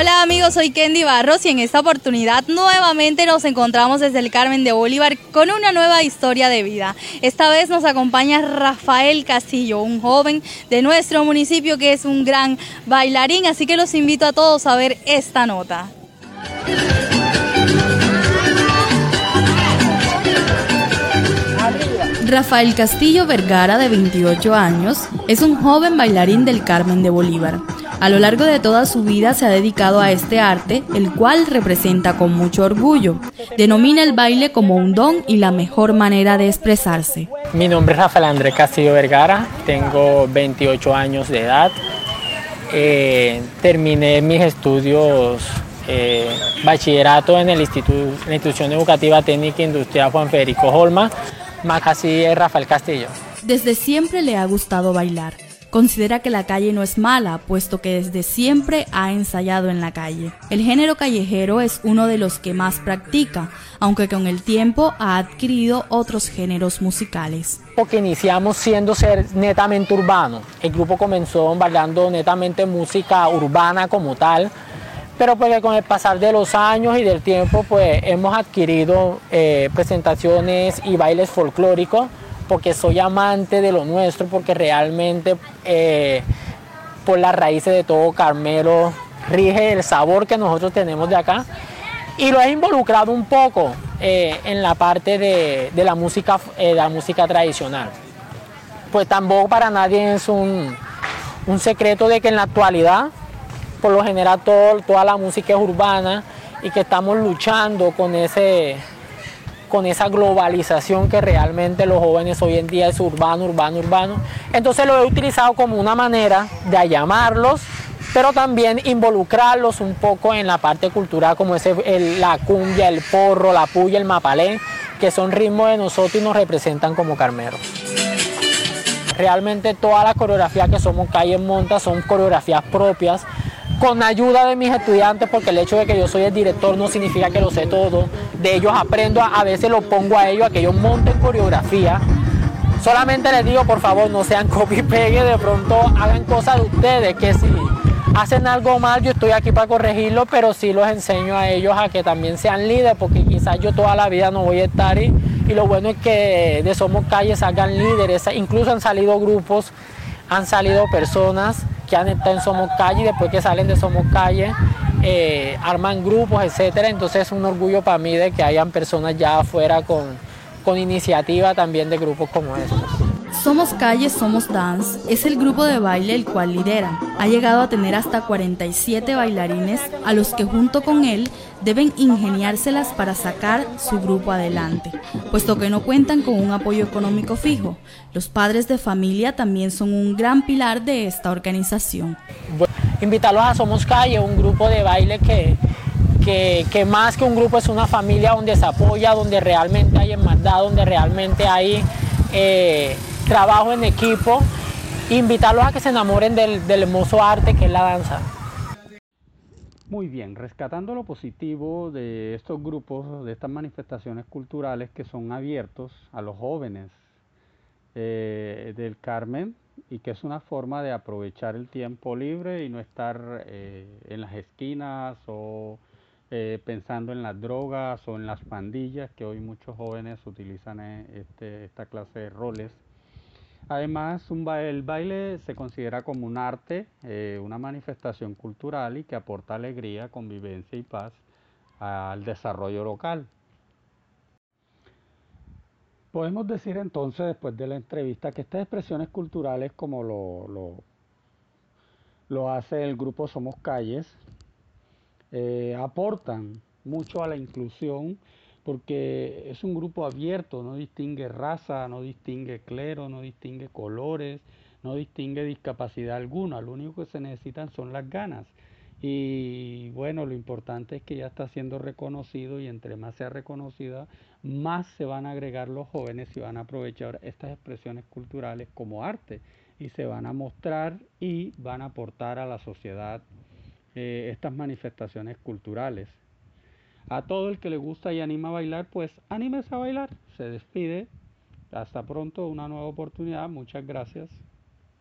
Hola amigos, soy Kendi Barros y en esta oportunidad nuevamente nos encontramos desde el Carmen de Bolívar con una nueva historia de vida. Esta vez nos acompaña Rafael Castillo, un joven de nuestro municipio que es un gran bailarín, así que los invito a todos a ver esta nota. Rafael Castillo Vergara, de 28 años, es un joven bailarín del Carmen de Bolívar. A lo largo de toda su vida se ha dedicado a este arte, el cual representa con mucho orgullo. Denomina el baile como un don y la mejor manera de expresarse. Mi nombre es Rafael Andrés Castillo Vergara, tengo 28 años de edad. Eh, terminé mis estudios eh, bachillerato en el instituto, la institución educativa técnica industrial Juan Federico Holma, más así es Rafael Castillo. Desde siempre le ha gustado bailar. Considera que la calle no es mala, puesto que desde siempre ha ensayado en la calle. El género callejero es uno de los que más practica, aunque con el tiempo ha adquirido otros géneros musicales. Porque iniciamos siendo ser netamente urbano. El grupo comenzó bailando netamente música urbana como tal, pero pues con el pasar de los años y del tiempo pues hemos adquirido eh, presentaciones y bailes folclóricos porque soy amante de lo nuestro, porque realmente eh, por las raíces de todo Carmelo rige el sabor que nosotros tenemos de acá. Y lo he involucrado un poco eh, en la parte de, la, música, eh, la música tradicional. Pues tampoco para nadie es un, secreto de que en la actualidad, por lo general, toda la música es urbana y que estamos luchando con ese, con esa globalización que realmente los jóvenes hoy en día es urbano, urbano, urbano. Entonces lo he utilizado como una manera de llamarlos, pero también involucrarlos un poco en la parte cultural como es la cumbia, el porro, la puya, el mapalé, que son ritmos de nosotros y nos representan como carmeros. Realmente toda la coreografía que somos Calle Monta son coreografías propias con ayuda de mis estudiantes, porque el hecho de que yo soy el director no significa que lo sé todo. De ellos aprendo, a, veces lo pongo a ellos a que ellos monten coreografía. Solamente les digo, por favor, no sean copy pegue, de pronto hagan cosas de ustedes, que si hacen algo mal, yo estoy aquí para corregirlo, pero sí los enseño a ellos a que también sean líderes, porque quizás yo toda la vida no voy a estar ahí. Y lo bueno es que de Somos Calles salgan líderes, incluso han salido grupos, han salido personas que han estado en Somos Calle y después que salen de Somos Calle eh, arman grupos, etcétera. Entonces es un orgullo para mí de que hayan personas ya afuera con, con iniciativa también de grupos como estos. Somos Calle, Somos Dance es el grupo de baile el cual lidera. Ha llegado a tener hasta 47 bailarines a los que junto con él deben ingeniárselas para sacar su grupo adelante, puesto que no cuentan con un apoyo económico fijo. Los padres de familia también son un gran pilar de esta organización. invitarlos a Somos Calle, un grupo de baile que, que, más que un grupo es una familia donde se apoya, donde realmente hay hermandad, donde realmente hay... Eh, trabajo en equipo, invitarlos a que se enamoren del, hermoso arte que es la danza. Muy bien, rescatando lo positivo de estos grupos, de estas manifestaciones culturales que son abiertos a los jóvenes eh, del Carmen y que es una forma de aprovechar el tiempo libre y no estar eh, en las esquinas o eh, pensando en las drogas o en las pandillas que hoy muchos jóvenes utilizan este, esta clase de roles Además, el baile se considera como un arte, eh, una manifestación cultural y que aporta alegría, convivencia y paz al desarrollo local. Podemos decir entonces, después de la entrevista, que estas expresiones culturales, como lo, lo, hace el grupo Somos Calles, eh, aportan mucho a la inclusión porque es un grupo abierto, no distingue raza, no distingue clero, no distingue colores, no distingue discapacidad alguna, lo único que se necesitan son las ganas. Y bueno, lo importante es que ya está siendo reconocido y entre más sea reconocida, más se van a agregar los jóvenes y van a aprovechar estas expresiones culturales como arte y se van a mostrar y van a aportar a la sociedad eh, estas manifestaciones culturales. A todo el que le gusta y anima a bailar, pues anímese a bailar. Se despide. Hasta pronto, una nueva oportunidad. Muchas gracias.